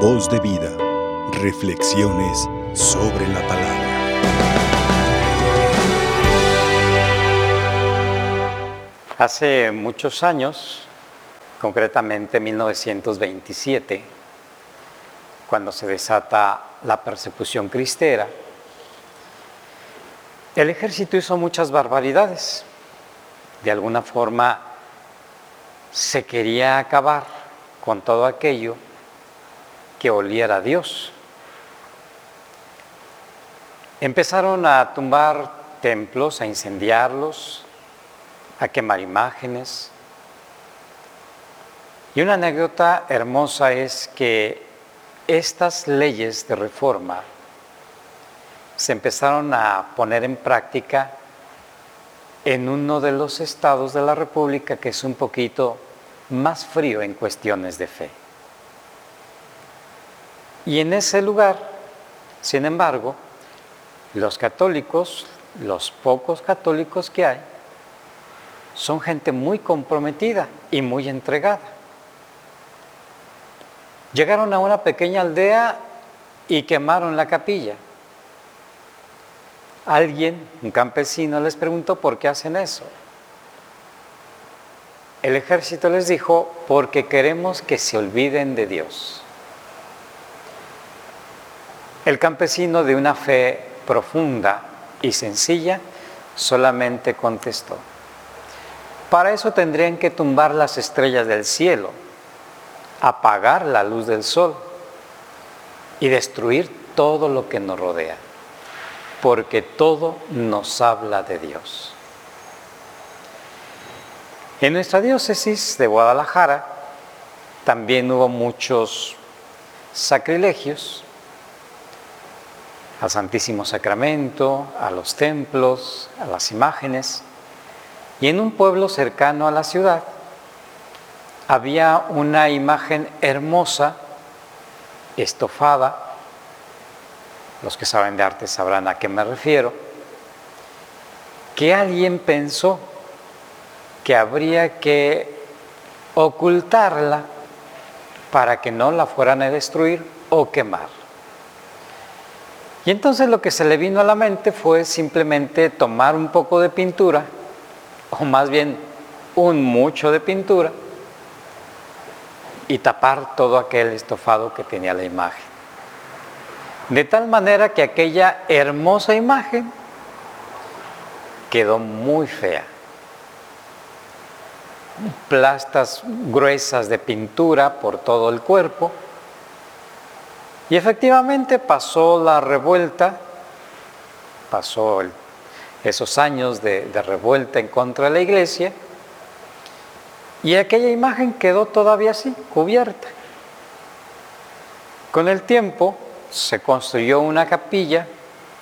Voz de vida. Reflexiones sobre la palabra. Hace muchos años, concretamente 1927, cuando se desata la persecución cristera, el ejército hizo muchas barbaridades. De alguna forma se quería acabar con todo aquello que oliera a Dios. Empezaron a tumbar templos, a incendiarlos, a quemar imágenes. Y una anécdota hermosa es que estas leyes de reforma se empezaron a poner en práctica en uno de los estados de la República que es un poquito más frío en cuestiones de fe. Y en ese lugar, sin embargo, los católicos, los pocos católicos que hay, son gente muy comprometida y muy entregada. Llegaron a una pequeña aldea y quemaron la capilla. Alguien, un campesino, les preguntó por qué hacen eso. El ejército les dijo, porque queremos que se olviden de Dios. El campesino de una fe profunda y sencilla solamente contestó, para eso tendrían que tumbar las estrellas del cielo, apagar la luz del sol y destruir todo lo que nos rodea, porque todo nos habla de Dios. En nuestra diócesis de Guadalajara también hubo muchos sacrilegios al Santísimo Sacramento, a los templos, a las imágenes. Y en un pueblo cercano a la ciudad había una imagen hermosa, estofada, los que saben de arte sabrán a qué me refiero, que alguien pensó que habría que ocultarla para que no la fueran a destruir o quemar. Y entonces lo que se le vino a la mente fue simplemente tomar un poco de pintura o más bien un mucho de pintura, y tapar todo aquel estofado que tenía la imagen. De tal manera que aquella hermosa imagen quedó muy fea. Plastas gruesas de pintura por todo el cuerpo. Y efectivamente pasó la revuelta, pasó esos años de, revuelta en contra de la iglesia, y aquella imagen quedó todavía así, cubierta. Con el tiempo se construyó una capilla,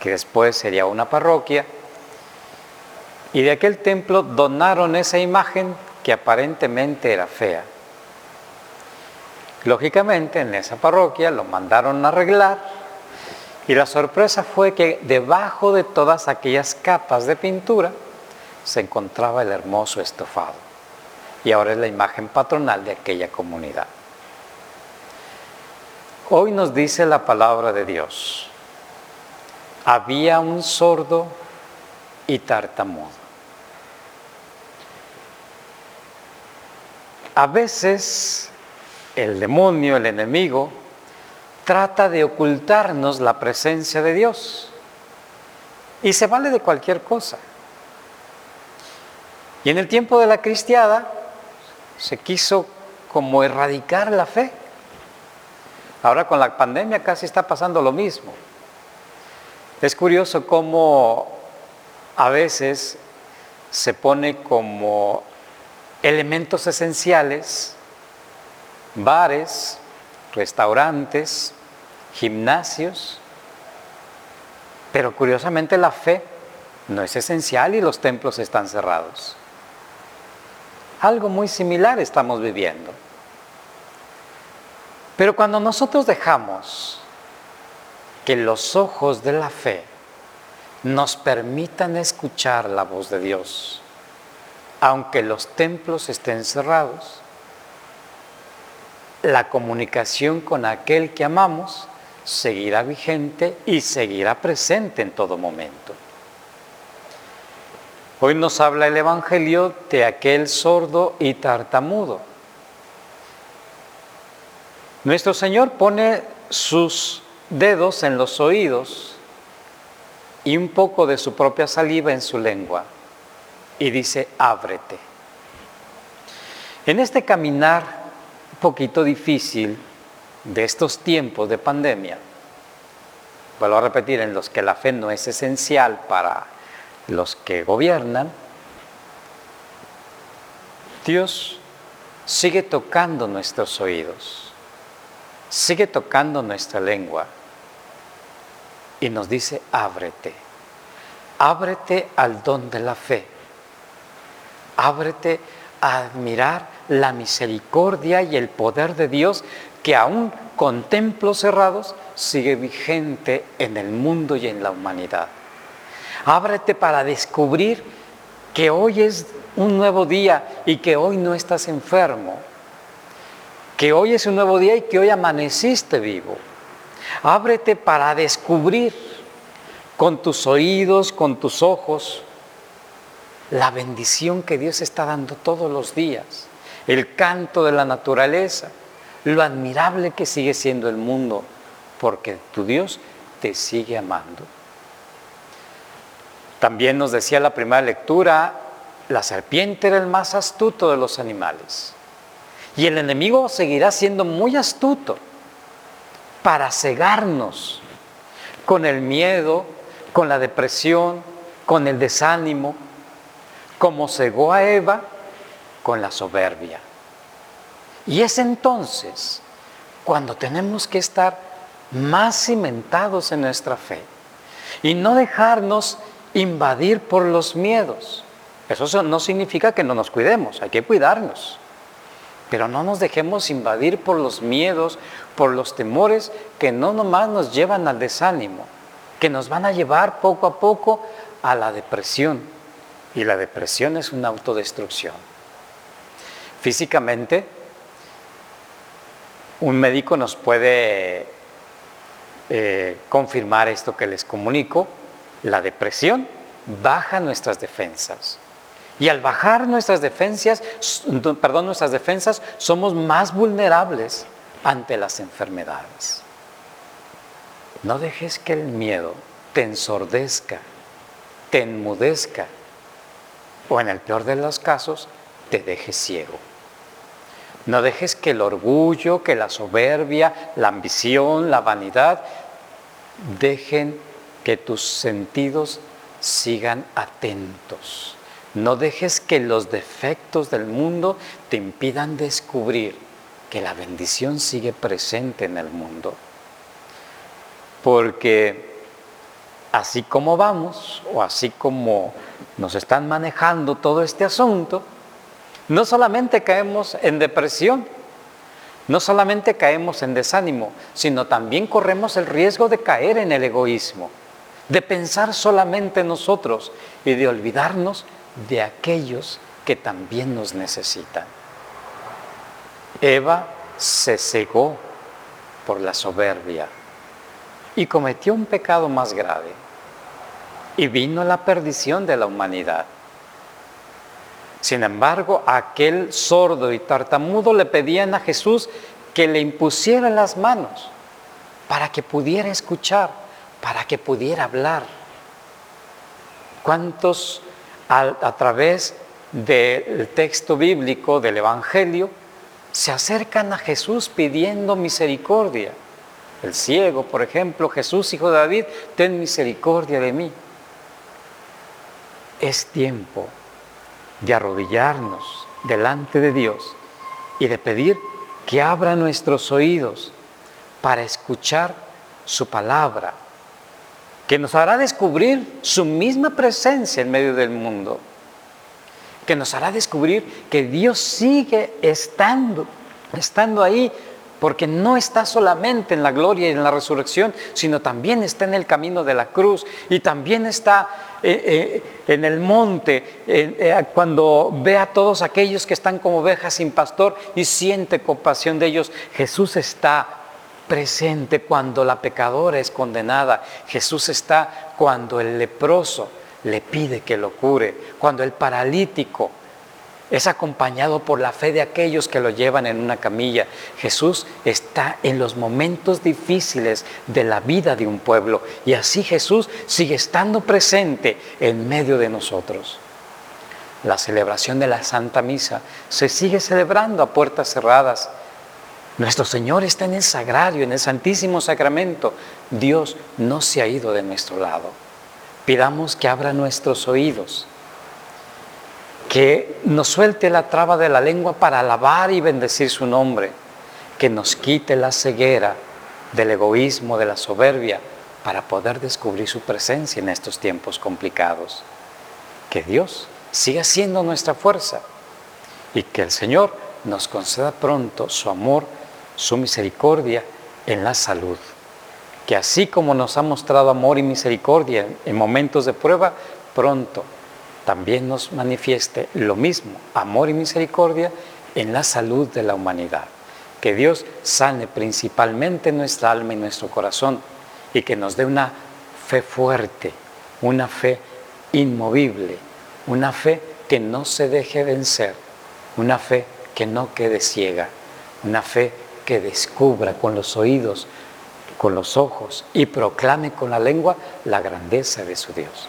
que después sería una parroquia, y de aquel templo donaron esa imagen que aparentemente era fea. Lógicamente en esa parroquia lo mandaron a arreglar y la sorpresa fue que debajo de todas aquellas capas de pintura se encontraba el hermoso estofado. Y ahora es la imagen patronal de aquella comunidad. Hoy nos dice la palabra de Dios. Había un sordo y tartamudo. A veces el demonio, el enemigo, trata de ocultarnos la presencia de Dios. Y se vale de cualquier cosa. Y en el tiempo de la cristiada se quiso como erradicar la fe. Ahora con la pandemia casi está pasando lo mismo. Es curioso cómo a veces se pone como elementos esenciales bares, restaurantes, gimnasios, pero curiosamente la fe no es esencial y los templos están cerrados. Algo muy similar estamos viviendo. Pero cuando nosotros dejamos que los ojos de la fe nos permitan escuchar la voz de Dios, aunque los templos estén cerrados, la comunicación con aquel que amamos seguirá vigente y seguirá presente en todo momento. Hoy nos habla el Evangelio de aquel sordo y tartamudo. Nuestro Señor pone sus dedos en los oídos y un poco de su propia saliva en su lengua y dice, ábrete. En este caminar poquito difícil de estos tiempos de pandemia, vuelvo a repetir, en los que la fe no es esencial para los que gobiernan, Dios sigue tocando nuestros oídos, sigue tocando nuestra lengua y nos dice, ábrete, ábrete al don de la fe, ábrete admirar la misericordia y el poder de Dios que aún con templos cerrados sigue vigente en el mundo y en la humanidad. Ábrete para descubrir que hoy es un nuevo día y que hoy no estás enfermo, que hoy es un nuevo día y que hoy amaneciste vivo. Ábrete para descubrir con tus oídos, con tus ojos, la bendición que Dios está dando todos los días, el canto de la naturaleza, lo admirable que sigue siendo el mundo, porque tu Dios te sigue amando. También nos decía la primera lectura, la serpiente era el más astuto de los animales. Y el enemigo seguirá siendo muy astuto para cegarnos con el miedo, con la depresión, con el desánimo, como cegó a Eva con la soberbia. Y es entonces cuando tenemos que estar más cimentados en nuestra fe y no dejarnos invadir por los miedos. Eso no significa que no nos cuidemos, hay que cuidarnos. Pero no nos dejemos invadir por los miedos, por los temores que no nomás nos llevan al desánimo, que nos van a llevar poco a poco a la depresión. Y la depresión es una autodestrucción. Físicamente, un médico nos puede eh, confirmar esto que les comunico. La depresión baja nuestras defensas. Y al bajar nuestras defensas, perdón, nuestras defensas, somos más vulnerables ante las enfermedades. No dejes que el miedo te ensordezca, te enmudezca o en el peor de los casos te deje ciego. No dejes que el orgullo, que la soberbia, la ambición, la vanidad dejen que tus sentidos sigan atentos. No dejes que los defectos del mundo te impidan descubrir que la bendición sigue presente en el mundo. Porque así como vamos, o así como nos están manejando todo este asunto, no solamente caemos en depresión, no solamente caemos en desánimo, sino también corremos el riesgo de caer en el egoísmo, de pensar solamente en nosotros y de olvidarnos de aquellos que también nos necesitan. Eva se cegó por la soberbia y cometió un pecado más grave y vino la perdición de la humanidad. Sin embargo, aquel sordo y tartamudo le pedían a Jesús que le impusiera las manos para que pudiera escuchar, para que pudiera hablar. ¿Cuántos a, través del texto bíblico del Evangelio se acercan a Jesús pidiendo misericordia. El ciego, por ejemplo, Jesús, hijo de David, ten misericordia de mí. Es tiempo de arrodillarnos delante de Dios y de pedir que abra nuestros oídos para escuchar su palabra, que nos hará descubrir su misma presencia en medio del mundo, que nos hará descubrir que Dios sigue estando, estando ahí porque no está solamente en la gloria y en la resurrección, sino también está en el camino de la cruz y también está eh, eh, en el monte, eh, cuando ve a todos aquellos que están como ovejas sin pastor y siente compasión de ellos. Jesús está presente cuando la pecadora es condenada. Jesús está cuando el leproso le pide que lo cure, cuando el paralítico es acompañado por la fe de aquellos que lo llevan en una camilla. Jesús está en los momentos difíciles de la vida de un pueblo y así Jesús sigue estando presente en medio de nosotros. La celebración de la Santa Misa se sigue celebrando a puertas cerradas. Nuestro Señor está en el sagrario, en el Santísimo Sacramento. Dios no se ha ido de nuestro lado. Pidamos que abra nuestros oídos que nos suelte la traba de la lengua para alabar y bendecir su nombre, que nos quite la ceguera del egoísmo, de la soberbia, para poder descubrir su presencia en estos tiempos complicados. Que Dios siga siendo nuestra fuerza y que el Señor nos conceda pronto su amor, su misericordia en la salud. Que así como nos ha mostrado amor y misericordia en momentos de prueba, pronto también nos manifieste lo mismo, amor y misericordia, en la salud de la humanidad. Que Dios sane principalmente nuestra alma y nuestro corazón y que nos dé una fe fuerte, una fe inmovible, una fe que no se deje vencer, una fe que no quede ciega, una fe que descubra con los oídos, con los ojos y proclame con la lengua la grandeza de su Dios.